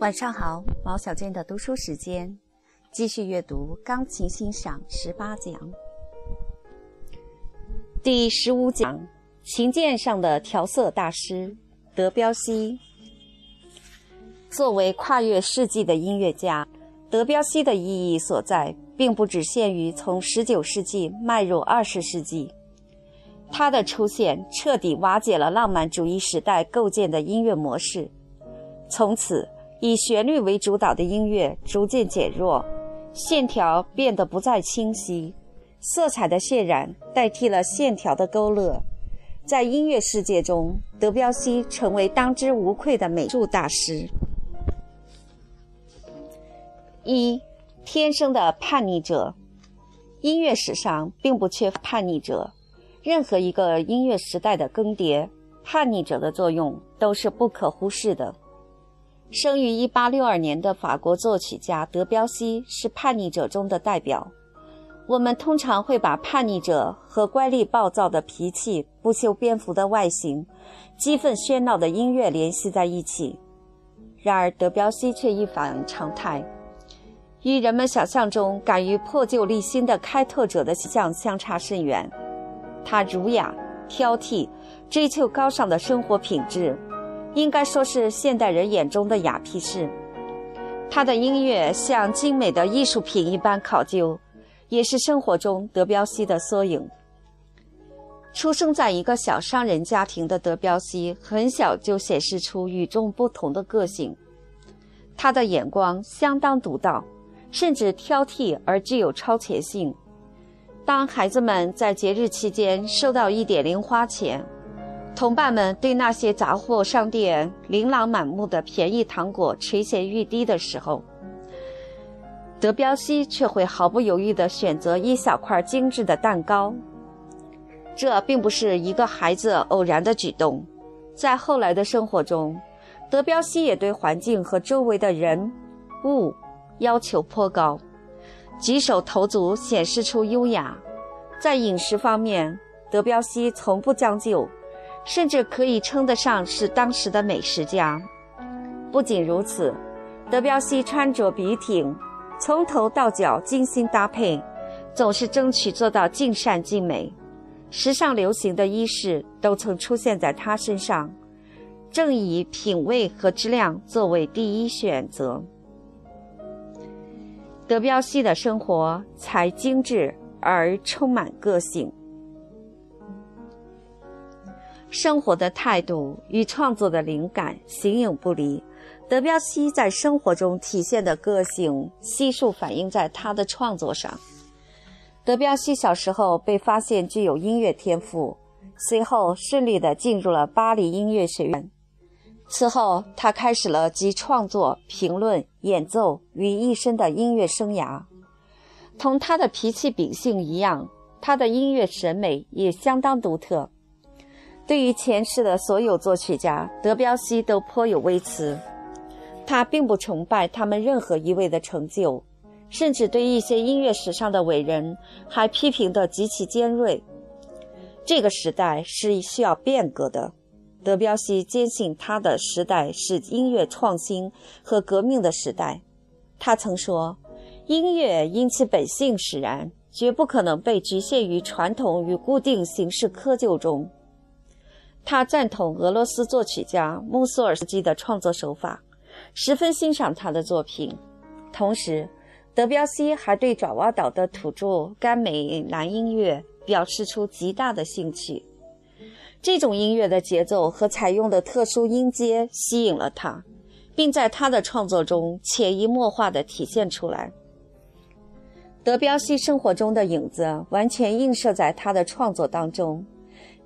晚上好，毛小娟的读书时间，继续阅读钢琴欣赏十八讲，第十五讲：琴键上的调色大师德彪西。作为跨越世纪的音乐家，德彪西的意义所在，并不只限于从十九世纪迈入二十世纪。他的出现彻底瓦解了浪漫主义时代构建的音乐模式，从此以旋律为主导的音乐逐渐减弱，线条变得不再清晰，色彩的渲染代替了线条的勾勒。在音乐世界中，德彪西成为当之无愧的美术大师。一，天生的叛逆者，音乐史上并不缺叛逆者。任何一个音乐时代的更迭，叛逆者的作用都是不可忽视的。生于1862年的法国作曲家德彪西是叛逆者中的代表。我们通常会把叛逆者和乖戾暴躁的脾气、不修边幅的外形、激愤喧闹的音乐联系在一起。然而，德彪西却一反常态，与人们想象中敢于破旧立新的开拓者的形象相差甚远。他儒雅、挑剔，追求高尚的生活品质，应该说是现代人眼中的雅皮士。他的音乐像精美的艺术品一般考究，也是生活中德彪西的缩影。出生在一个小商人家庭的德彪西，很小就显示出与众不同的个性。他的眼光相当独到，甚至挑剔而具有超前性。当孩子们在节日期间收到一点零花钱，同伴们对那些杂货商店琳琅满目的便宜糖果垂涎欲滴的时候，德彪西却会毫不犹豫地选择一小块精致的蛋糕。这并不是一个孩子偶然的举动，在后来的生活中，德彪西也对环境和周围的人物要求颇高。举手投足显示出优雅，在饮食方面，德彪西从不将就，甚至可以称得上是当时的美食家。不仅如此，德彪西穿着笔挺，从头到脚精心搭配，总是争取做到尽善尽美。时尚流行的衣饰都曾出现在他身上，正以品味和质量作为第一选择。德彪西的生活才精致而充满个性，生活的态度与创作的灵感形影不离。德彪西在生活中体现的个性，悉数反映在他的创作上。德彪西小时候被发现具有音乐天赋，随后顺利地进入了巴黎音乐学院。此后，他开始了集创作、评论、演奏于一身的音乐生涯。同他的脾气秉性一样，他的音乐审美也相当独特。对于前世的所有作曲家，德彪西都颇有微词。他并不崇拜他们任何一位的成就，甚至对一些音乐史上的伟人还批评得极其尖锐。这个时代是需要变革的。德彪西坚信他的时代是音乐创新和革命的时代。他曾说：“音乐因其本性使然，绝不可能被局限于传统与固定形式窠臼中。”他赞同俄罗斯作曲家穆索尔斯基的创作手法，十分欣赏他的作品。同时，德彪西还对爪哇岛的土著甘美兰音乐表示出极大的兴趣。这种音乐的节奏和采用的特殊音阶吸引了他，并在他的创作中潜移默化地体现出来。德彪西生活中的影子完全映射在他的创作当中，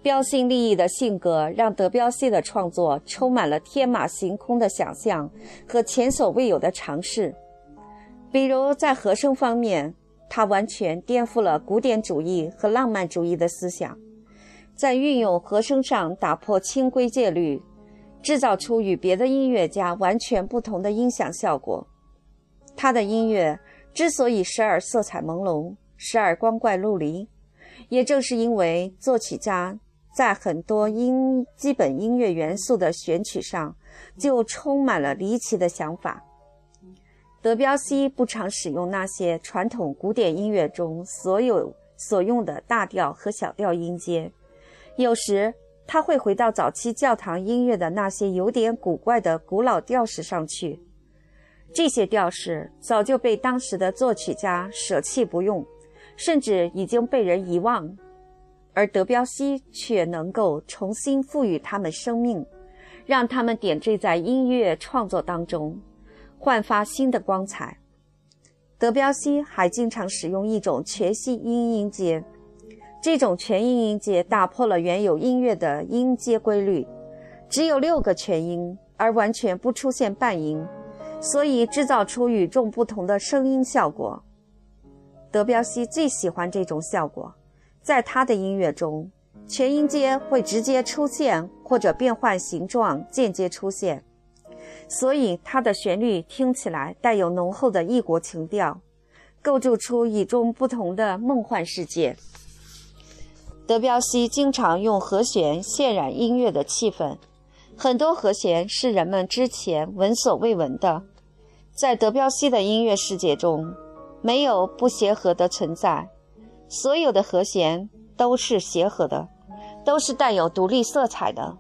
标新立异的性格让德彪西的创作充满了天马行空的想象和前所未有的尝试。比如在和声方面，他完全颠覆了古典主义和浪漫主义的思想。在运用和声上打破清规戒律，制造出与别的音乐家完全不同的音响效果。他的音乐之所以时而色彩朦胧，时而光怪陆离，也正是因为作曲家在很多音基本音乐元素的选取上，就充满了离奇的想法。德彪西不常使用那些传统古典音乐中所有所用的大调和小调音阶，有时他会回到早期教堂音乐的那些有点古怪的古老调式上去。这些调式早就被当时的作曲家舍弃不用，甚至已经被人遗忘，而德彪西却能够重新赋予它们生命，让它们点缀在音乐创作当中。焕发新的光彩。德彪西还经常使用一种全息音音阶，这种全音音阶打破了原有音乐的音阶规律，只有六个全音，而完全不出现半音，所以制造出与众不同的声音效果。德彪西最喜欢这种效果，在他的音乐中，全音阶会直接出现或者变换形状间接出现。所以，它的旋律听起来带有浓厚的异国情调，构筑出与众不同的梦幻世界。德彪西经常用和弦渲染音乐的气氛，很多和弦是人们之前闻所未闻的。在德彪西的音乐世界中，没有不协和的存在，所有的和弦都是协和的，都是带有独立色彩的。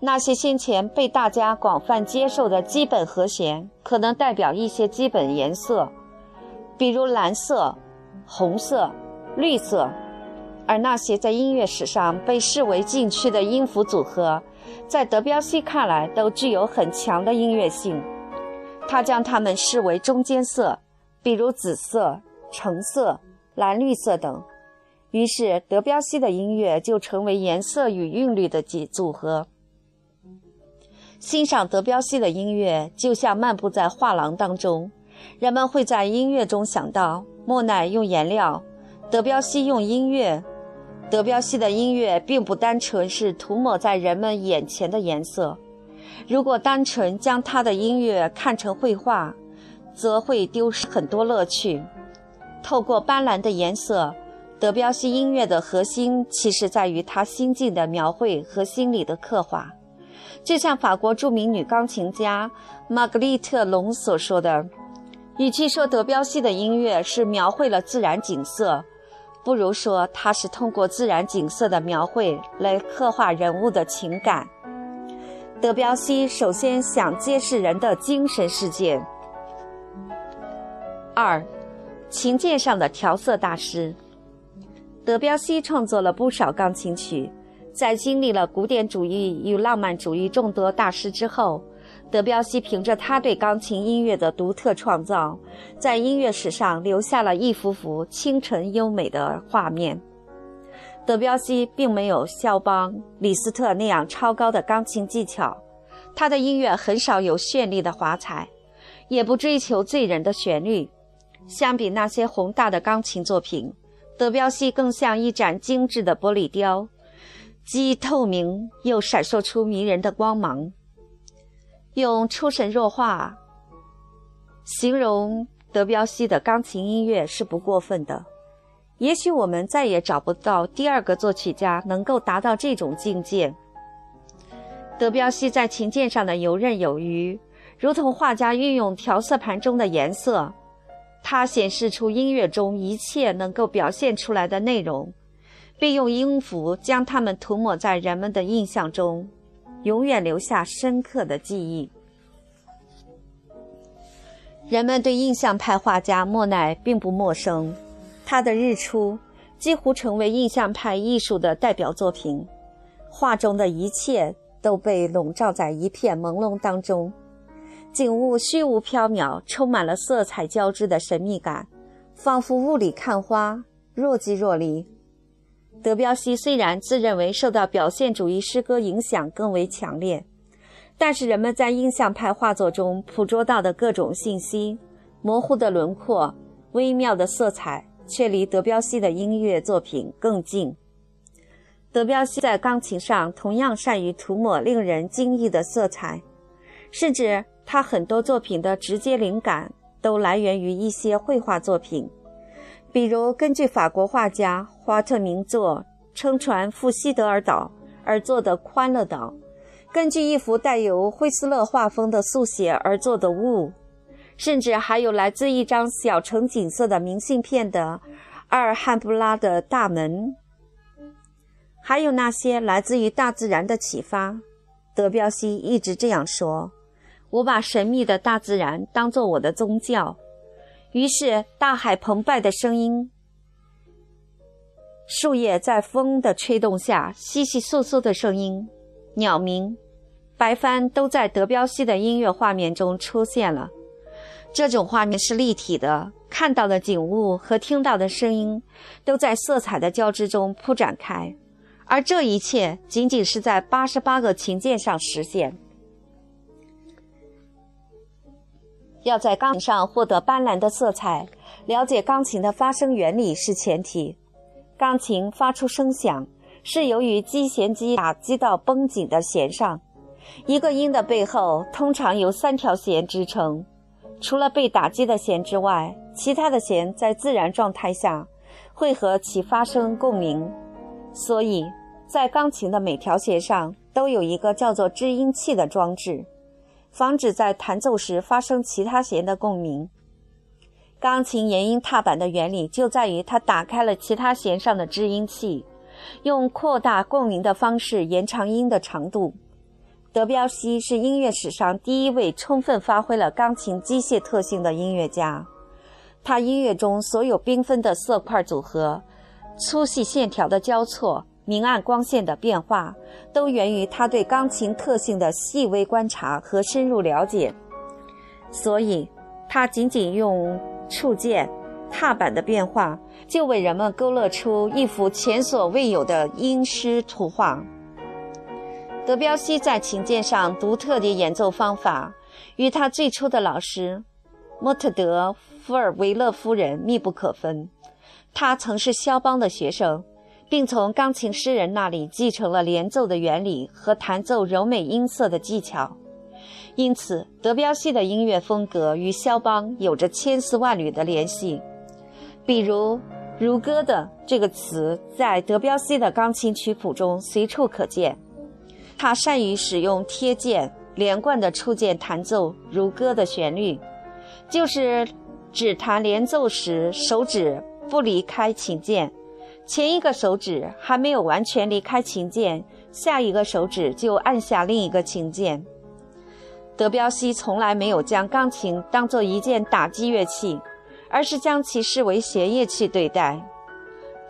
那些先前被大家广泛接受的基本和弦，可能代表一些基本颜色，比如蓝色、红色、绿色；而那些在音乐史上被视为禁区的音符组合，在德彪西看来都具有很强的音乐性。他将它们视为中间色，比如紫色、橙色、蓝绿色等。于是，德彪西的音乐就成为颜色与韵律的几组合。欣赏德彪西的音乐，就像漫步在画廊当中。人们会在音乐中想到莫奈用颜料，德彪西用音乐。德彪西的音乐并不单纯是涂抹在人们眼前的颜色。如果单纯将他的音乐看成绘画，则会丢失很多乐趣。透过斑斓的颜色，德彪西音乐的核心其实在于他心境的描绘和心理的刻画。就像法国著名女钢琴家玛格丽特·龙所说的：“与其说德彪西的音乐是描绘了自然景色，不如说他是通过自然景色的描绘来刻画人物的情感。”德彪西首先想揭示人的精神世界。二，琴键上的调色大师。德彪西创作了不少钢琴曲。在经历了古典主义与浪漫主义众多大师之后，德彪西凭着他对钢琴音乐的独特创造，在音乐史上留下了一幅幅清纯优美的画面。德彪西并没有肖邦、李斯特那样超高的钢琴技巧，他的音乐很少有绚丽的华彩，也不追求醉人的旋律。相比那些宏大的钢琴作品，德彪西更像一盏精致的玻璃雕。既透明又闪烁出迷人的光芒，用出神入化形容德彪西的钢琴音乐是不过分的。也许我们再也找不到第二个作曲家能够达到这种境界。德彪西在琴键上的游刃有余，如同画家运用调色盘中的颜色，它显示出音乐中一切能够表现出来的内容。并用音符将它们涂抹在人们的印象中，永远留下深刻的记忆。人们对印象派画家莫奈并不陌生，他的《日出》几乎成为印象派艺术的代表作品。画中的一切都被笼罩在一片朦胧当中，景物虚无缥缈，充满了色彩交织的神秘感，仿佛雾里看花，若即若离。德彪西虽然自认为受到表现主义诗歌影响更为强烈，但是人们在印象派画作中捕捉到的各种信息、模糊的轮廓、微妙的色彩，却离德彪西的音乐作品更近。德彪西在钢琴上同样善于涂抹令人惊异的色彩，甚至他很多作品的直接灵感都来源于一些绘画作品。比如，根据法国画家华特名作《撑船赴西德尔岛》而做的《欢乐岛》，根据一幅带有惠斯勒画风的速写而做的《雾》，甚至还有来自一张小城景色的明信片的阿尔汉布拉的大门，还有那些来自于大自然的启发。德彪西一直这样说：“我把神秘的大自然当作我的宗教。”于是，大海澎湃的声音，树叶在风的吹动下窸窸窣窣的声音，鸟鸣、白帆都在德彪西的音乐画面中出现了。这种画面是立体的，看到的景物和听到的声音都在色彩的交织中铺展开，而这一切仅仅是在八十八个琴键上实现。要在钢琴上获得斑斓的色彩，了解钢琴的发声原理是前提。钢琴发出声响，是由于击弦机打击到绷紧的弦上。一个音的背后通常由三条弦支撑，除了被打击的弦之外，其他的弦在自然状态下会和其发生共鸣。所以在钢琴的每条弦上都有一个叫做制音器的装置。防止在弹奏时发生其他弦的共鸣。钢琴延音踏板的原理就在于它打开了其他弦上的制音器，用扩大共鸣的方式延长音的长度。德彪西是音乐史上第一位充分发挥了钢琴机械特性的音乐家。他音乐中所有缤纷的色块组合、粗细线条的交错。明暗光线的变化，都源于他对钢琴特性的细微观察和深入了解。所以，他仅仅用触键、踏板的变化，就为人们勾勒出一幅前所未有的音诗图画。德彪西在琴键上独特的演奏方法，与他最初的老师莫特德·福尔维勒夫人密不可分。他曾是肖邦的学生。并从钢琴诗人那里继承了连奏的原理和弹奏柔美音色的技巧，因此德彪西的音乐风格与肖邦有着千丝万缕的联系。比如“如歌”的这个词，在德彪西的钢琴曲谱中随处可见。他善于使用贴键、连贯的触键弹奏“如歌”的旋律，就是指弹连奏时手指不离开琴键。前一个手指还没有完全离开琴键，下一个手指就按下另一个琴键。德彪西从来没有将钢琴当做一件打击乐器，而是将其视为弦乐器对待。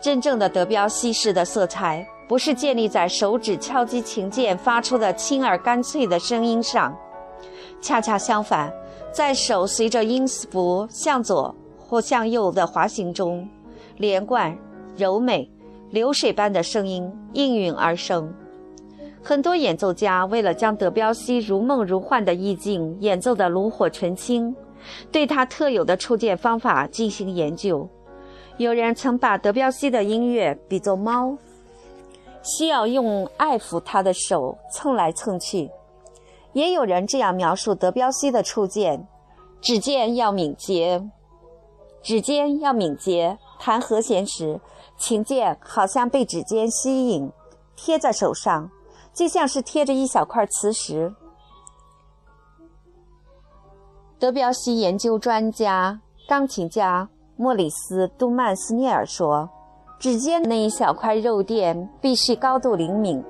真正的德彪西式的色彩，不是建立在手指敲击琴键发出的轻而干脆的声音上，恰恰相反，在手随着音符向左或向右的滑行中，连贯。柔美、流水般的声音应运而生。很多演奏家为了将德彪西如梦如幻的意境演奏得炉火纯青，对他特有的触键方法进行研究。有人曾把德彪西的音乐比作猫，需要用爱抚他的手蹭来蹭去。也有人这样描述德彪西的触键：指尖要敏捷，指尖要敏捷，弹和弦时。琴键好像被指尖吸引，贴在手上，就像是贴着一小块磁石。德彪西研究专家、钢琴家莫里斯·杜曼斯涅尔说：“指尖那一小块肉垫必须高度灵敏，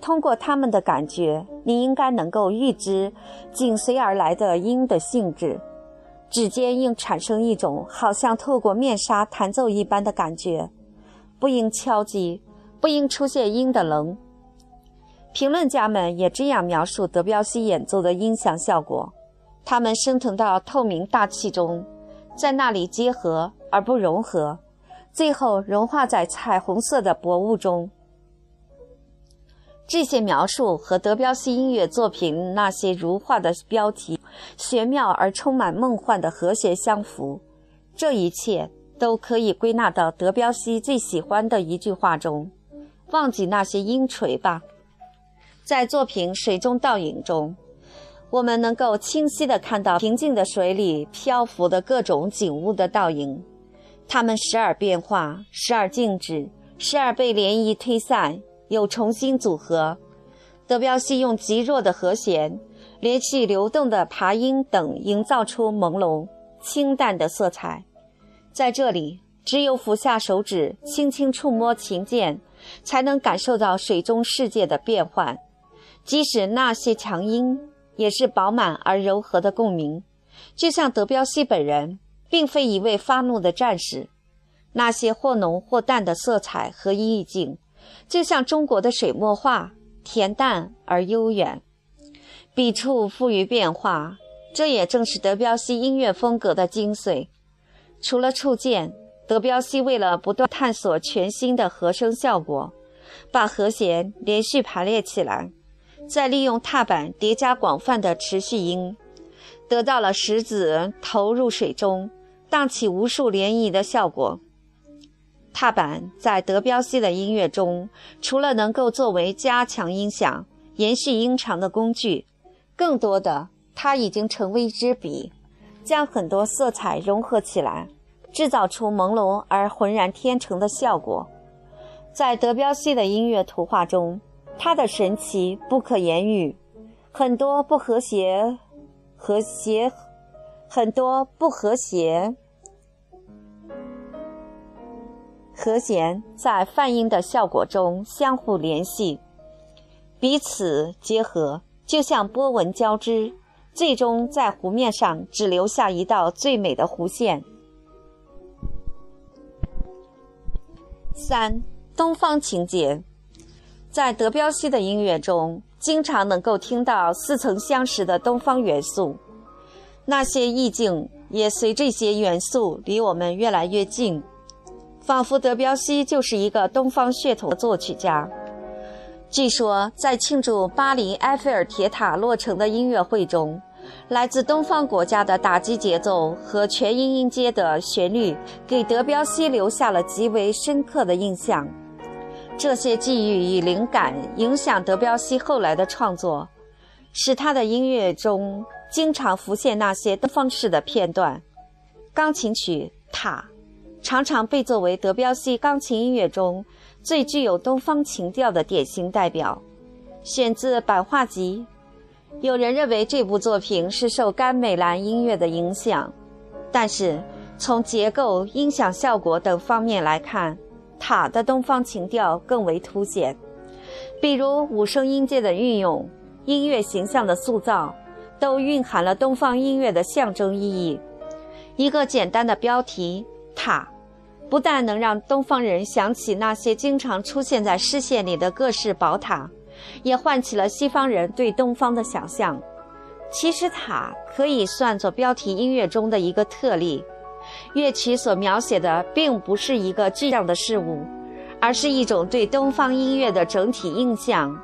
通过他们的感觉，你应该能够预知紧随而来的音的性质。指尖应产生一种好像透过面纱弹奏一般的感觉。”不应敲击，不应出现音的棱。评论家们也这样描述德彪西演奏的音响效果：它们升腾到透明大气中，在那里结合而不融合，最后融化在彩虹色的薄雾中。这些描述和德彪西音乐作品那些如画的标题、玄妙而充满梦幻的和谐相符。这一切。都可以归纳到德彪西最喜欢的一句话中：“忘记那些音锤吧。”在作品《水中倒影》中，我们能够清晰地看到平静的水里漂浮的各种景物的倒影，它们时而变化，时而静止，时而被涟漪推散，又重新组合。德彪西用极弱的和弦、连续流动的爬音等，营造出朦胧、清淡的色彩。在这里，只有俯下手指，轻轻触摸琴键，才能感受到水中世界的变幻。即使那些强音，也是饱满而柔和的共鸣。就像德彪西本人，并非一位发怒的战士。那些或浓或淡的色彩和意境，就像中国的水墨画，恬淡而悠远。笔触富于变化，这也正是德彪西音乐风格的精髓。除了触键，德彪西为了不断探索全新的和声效果，把和弦连续排列起来，再利用踏板叠加广泛的持续音，得到了石子投入水中荡起无数涟漪的效果。踏板在德彪西的音乐中，除了能够作为加强音响、延续音长的工具，更多的它已经成为一支笔，将很多色彩融合起来，制造出朦胧而浑然天成的效果。在德彪西的音乐图画中，它的神奇不可言喻，很多不和谐、和谐，很多不和谐。和弦在泛音的效果中相互联系，彼此结合，就像波纹交织，最终在湖面上只留下一道最美的弧线。三、东方情节，在德彪西的音乐中，经常能够听到似曾相识的东方元素，那些意境也随这些元素离我们越来越近。仿佛德彪西就是一个东方血统的作曲家。据说，在庆祝巴黎埃菲尔铁塔落成的音乐会中，来自东方国家的打击节奏和全音音阶的旋律，给德彪西留下了极为深刻的印象。这些际遇与灵感影响德彪西后来的创作，使他的音乐中经常浮现那些东方式的片段。钢琴曲《塔》。常常被作为德彪西钢琴音乐中最具有东方情调的典型代表，选自版画集。有人认为这部作品是受甘美兰音乐的影响，但是从结构、音响效果等方面来看，塔的东方情调更为凸显。比如五声音阶的运用、音乐形象的塑造，都蕴含了东方音乐的象征意义。一个简单的标题“塔”。不但能让东方人想起那些经常出现在视线里的各式宝塔，也唤起了西方人对东方的想象。其实，塔可以算作标题音乐中的一个特例。乐曲所描写的并不是一个具象的事物，而是一种对东方音乐的整体印象。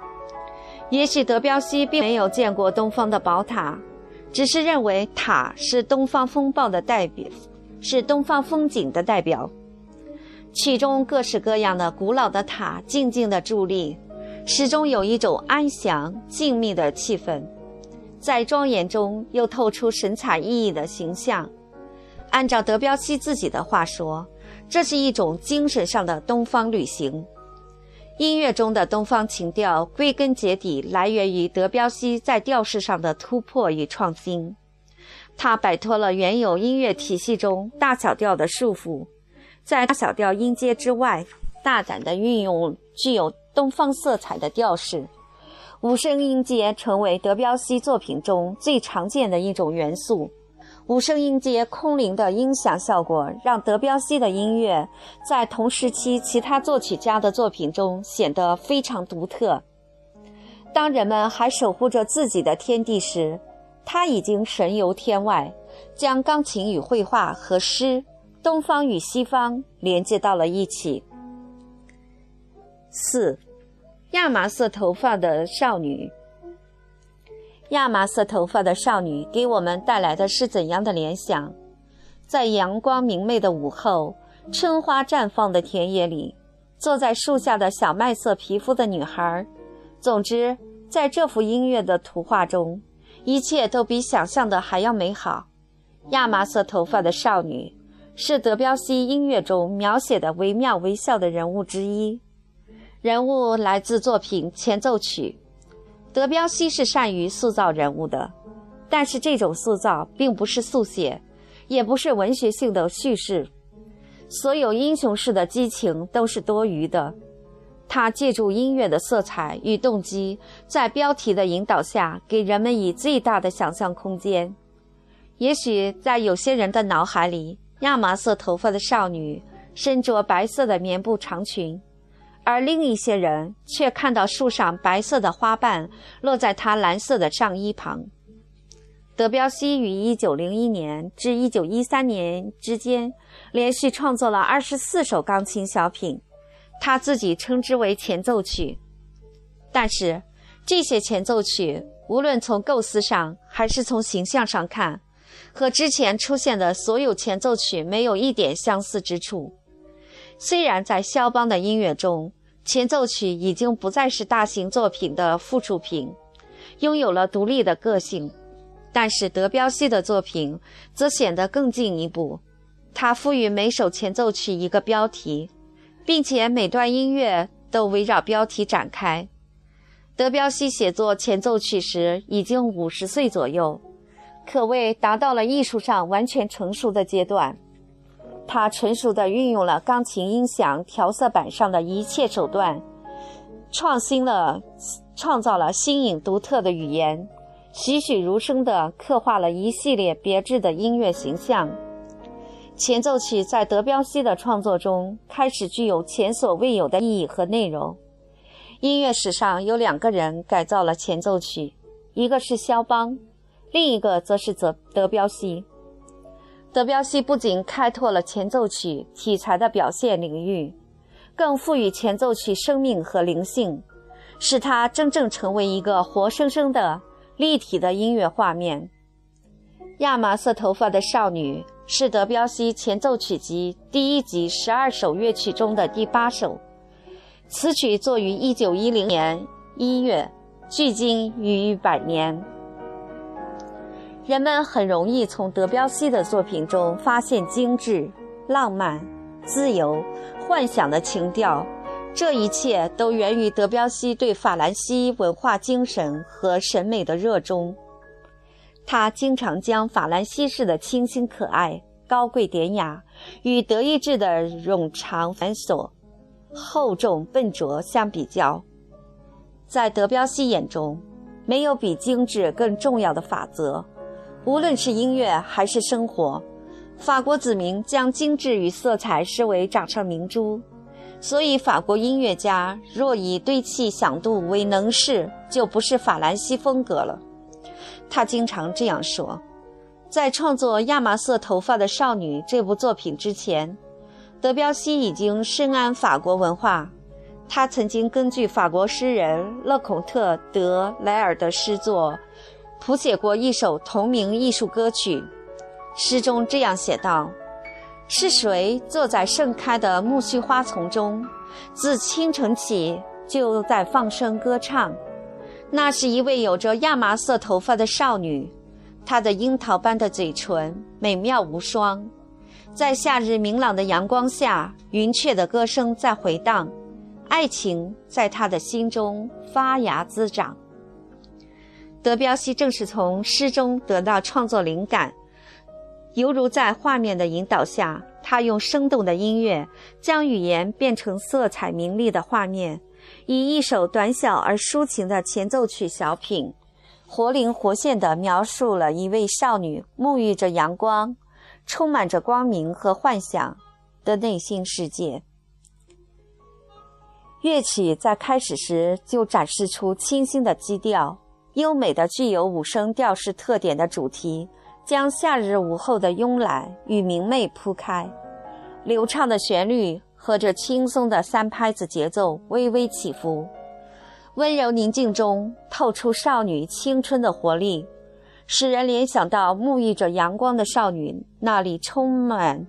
也许德彪西并没有见过东方的宝塔，只是认为塔是东方风暴的代表，是东方风景的代表。曲中各式各样的古老的塔静静地伫立，始终有一种安详静谧的气氛，在庄严中又透出神采奕奕的形象。按照德彪西自己的话说，这是一种精神上的东方旅行。音乐中的东方情调，归根结底来源于德彪西在调式上的突破与创新。他摆脱了原有音乐体系中大小调的束缚。在大小调音阶之外，大胆地运用具有东方色彩的调式，五声音阶成为德彪西作品中最常见的一种元素。五声音阶空灵的音响效果，让德彪西的音乐在同时期其他作曲家的作品中显得非常独特。当人们还守护着自己的天地时，他已经神游天外，将钢琴与绘画和诗。东方与西方连接到了一起。四，亚麻色头发的少女。亚麻色头发的少女给我们带来的是怎样的联想？在阳光明媚的午后，春花绽放的田野里，坐在树下的小麦色皮肤的女孩。总之，在这幅音乐的图画中，一切都比想象的还要美好。亚麻色头发的少女。是德彪西音乐中描写的惟妙惟肖的人物之一。人物来自作品前奏曲。德彪西是善于塑造人物的，但是这种塑造并不是速写，也不是文学性的叙事。所有英雄式的激情都是多余的。他借助音乐的色彩与动机，在标题的引导下，给人们以最大的想象空间。也许在有些人的脑海里，亚麻色头发的少女身着白色的棉布长裙，而另一些人却看到树上白色的花瓣落在她蓝色的上衣旁。德彪西于1901年至1913年之间，连续创作了24首钢琴小品。他自己称之为前奏曲，但是这些前奏曲无论从构思上还是从形象上看，和之前出现的所有前奏曲没有一点相似之处。虽然在肖邦的音乐中，前奏曲已经不再是大型作品的附属品，拥有了独立的个性，但是德彪西的作品则显得更进一步。他赋予每首前奏曲一个标题。并且每段音乐都围绕标题展开。德彪西写作前奏曲时已经五十岁左右，可谓达到了艺术上完全成熟的阶段。他纯熟地运用了钢琴音响调色板上的一切手段，创新了创造了新颖独特的语言，栩栩如生地刻画了一系列别致的音乐形象。前奏曲在德彪西的创作中开始具有前所未有的意义和内容。音乐史上有两个人改造了前奏曲，一个是肖邦，另一个则是德德彪西。德彪西不仅开拓了前奏曲题材的表现领域，更赋予前奏曲生命和灵性，使它真正成为一个活生生的立体的音乐画面。亚麻色头发的少女。是德彪西前奏曲集第一集十二首乐曲中的第八首。此曲作于一九一零年一月，距今逾百年。人们很容易从德彪西的作品中发现精致、浪漫、自由、幻想的情调，这一切都源于德彪西对法兰西文化精神和审美的热衷。他经常将法兰西式的清新可爱、高贵典雅与德意志的冗长繁琐、厚重笨拙相比较。在德彪西眼中，没有比精致更重要的法则。无论是音乐还是生活，法国子民将精致与色彩视为掌上明珠。所以，法国音乐家若以堆砌响度为能事，就不是法兰西风格了。他经常这样说：“在创作《亚麻色头发的少女》这部作品之前，德彪西已经深谙法国文化。他曾经根据法国诗人勒孔特·德莱尔的诗作，谱写过一首同名艺术歌曲。诗中这样写道：‘是谁坐在盛开的苜蓿花丛中，自清晨起就在放声歌唱？’”那是一位有着亚麻色头发的少女，她的樱桃般的嘴唇美妙无双，在夏日明朗的阳光下，云雀的歌声在回荡，爱情在她的心中发芽滋长。德彪西正是从诗中得到创作灵感，犹如在画面的引导下，他用生动的音乐将语言变成色彩明丽的画面。以一首短小而抒情的前奏曲小品，活灵活现地描述了一位少女沐浴着阳光、充满着光明和幻想的内心世界。乐曲在开始时就展示出清新的基调，优美的具有五声调式特点的主题，将夏日午后的慵懒与明媚铺开，流畅的旋律。和着轻松的三拍子节奏微微起伏，温柔宁静中透出少女青春的活力，使人联想到沐浴着阳光的少女那里充满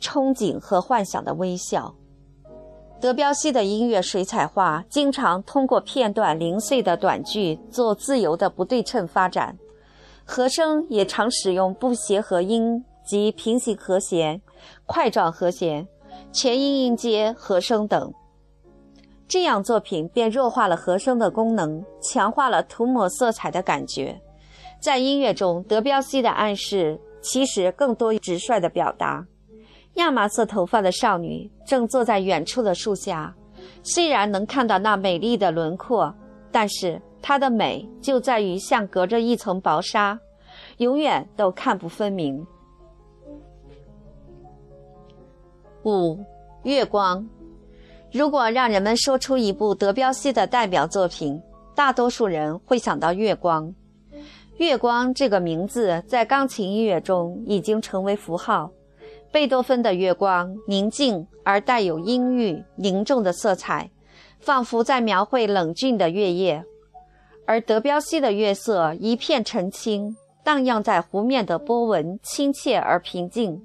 憧憬和幻想的微笑。德彪西的音乐水彩画经常通过片段零碎的短句做自由的不对称发展，和声也常使用不协和音及平行和弦。块状和弦、全音音阶和声等，这样作品便弱化了和声的功能，强化了涂抹色彩的感觉。在音乐中，德彪西的暗示其实更多直率的表达。亚麻色头发的少女正坐在远处的树下，虽然能看到那美丽的轮廓，但是她的美就在于像隔着一层薄纱，永远都看不分明。五，月光。如果让人们说出一部德彪西的代表作品，大多数人会想到《月光》。《月光》这个名字在钢琴音乐中已经成为符号。贝多芬的月光宁静而带有阴郁、凝重的色彩，仿佛在描绘冷峻的月夜；而德彪西的月色一片澄清，荡漾在湖面的波纹亲切而平静，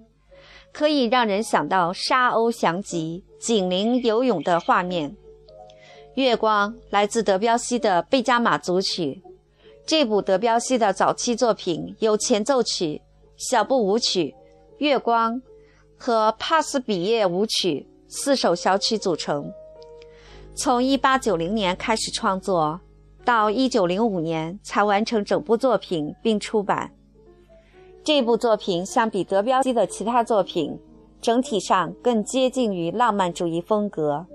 可以让人想到沙鸥翔集。紧邻游泳的画面，月光来自德彪西的贝加马组曲。这部德彪西的早期作品有前奏曲、小步舞曲、月光和帕斯比耶舞曲四首小曲组成。从1890年开始创作，到1905年才完成整部作品并出版。这部作品相比德彪西的其他作品。整体上更接近于浪漫主义风格，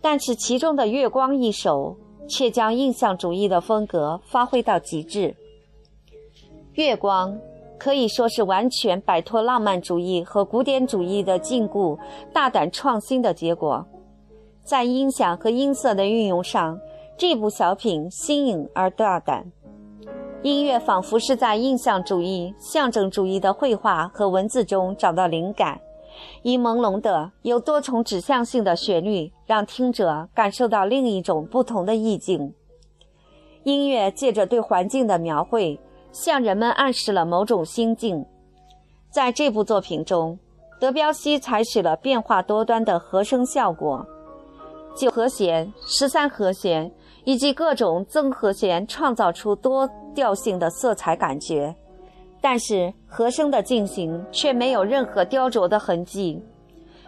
但是其中的《月光》一首却将印象主义的风格发挥到极致。《月光》可以说是完全摆脱浪漫主义和古典主义的禁锢，大胆创新的结果。在音响和音色的运用上，这部小品新颖而大胆。音乐仿佛是在印象主义、象征主义的绘画和文字中找到灵感。以朦胧的、有多重指向性的旋律，让听者感受到另一种不同的意境。音乐借着对环境的描绘，向人们暗示了某种心境。在这部作品中，德彪西采取了变化多端的和声效果，九和弦、十三和弦以及各种增和弦，创造出多调性的色彩感觉。但是和声的进行却没有任何雕琢的痕迹，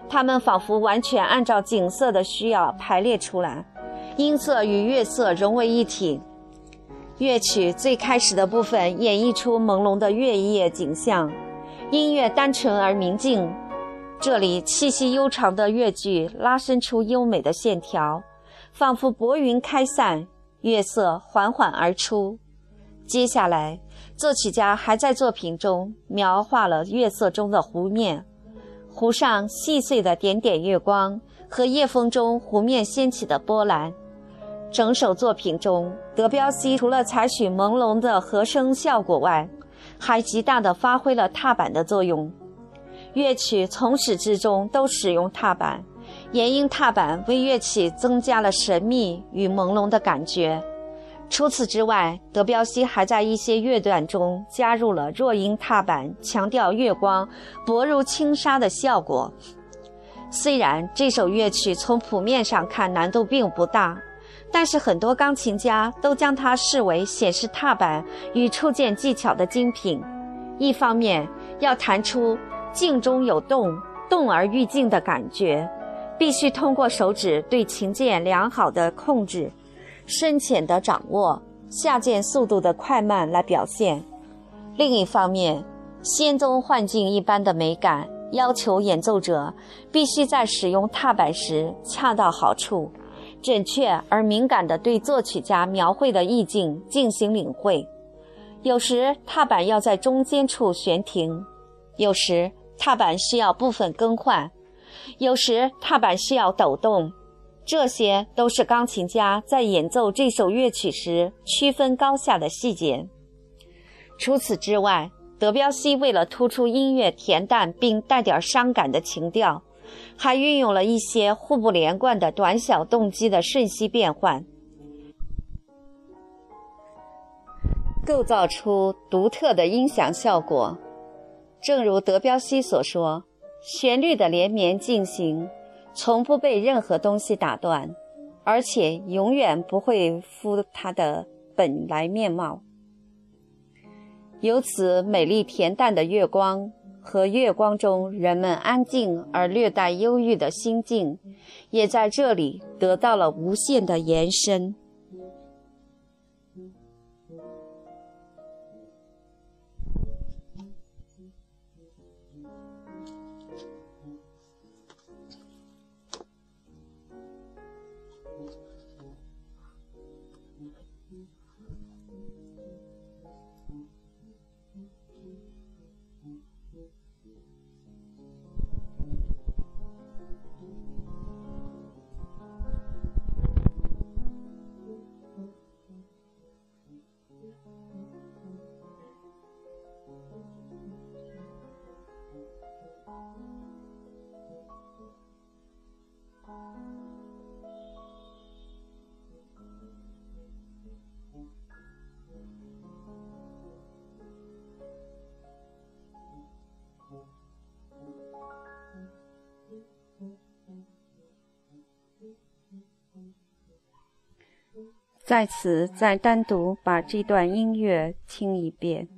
它们仿佛完全按照景色的需要排列出来，音色与乐色融为一体。乐曲最开始的部分演绎出朦胧的月夜景象，音乐单纯而明净。这里气息悠长的乐句拉伸出优美的线条，仿佛薄云开散，月色缓缓而出。接下来。作曲家还在作品中描画了月色中的湖面，湖上细碎的点点月光和夜风中湖面掀起的波澜。整首作品中，德彪西除了采取朦胧的和声效果外，还极大地发挥了踏板的作用。乐曲从始至终都使用踏板，也因踏板为乐曲增加了神秘与朦胧的感觉。除此之外，德彪西还在一些乐段中加入了弱音踏板，强调月光薄如轻纱的效果。虽然这首乐曲从谱面上看难度并不大，但是很多钢琴家都将它视为显示踏板与触键技巧的精品。一方面要弹出静中有动，动而欲静的感觉，必须通过手指对琴键良好的控制。深浅的掌握，下键速度的快慢来表现。另一方面，仙踪幻境一般的美感要求演奏者必须在使用踏板时恰到好处，准确而敏感地对作曲家描绘的意境进行领会。有时踏板要在中间处悬停，有时踏板需要部分更换，有时踏板需要抖动。这些都是钢琴家在演奏这首乐曲时区分高下的细节。除此之外，德彪西为了突出音乐恬淡并带点伤感的情调，还运用了一些互不连贯的短小动机的瞬息变换，构造出独特的音响效果。正如德彪西所说：“旋律的连绵进行。”从不被任何东西打断，而且永远不会敷它的本来面貌。由此，美丽恬淡的月光和月光中人们安静而略带忧郁的心境，也在这里得到了无限的延伸。在此，再单独把这段音乐听一遍。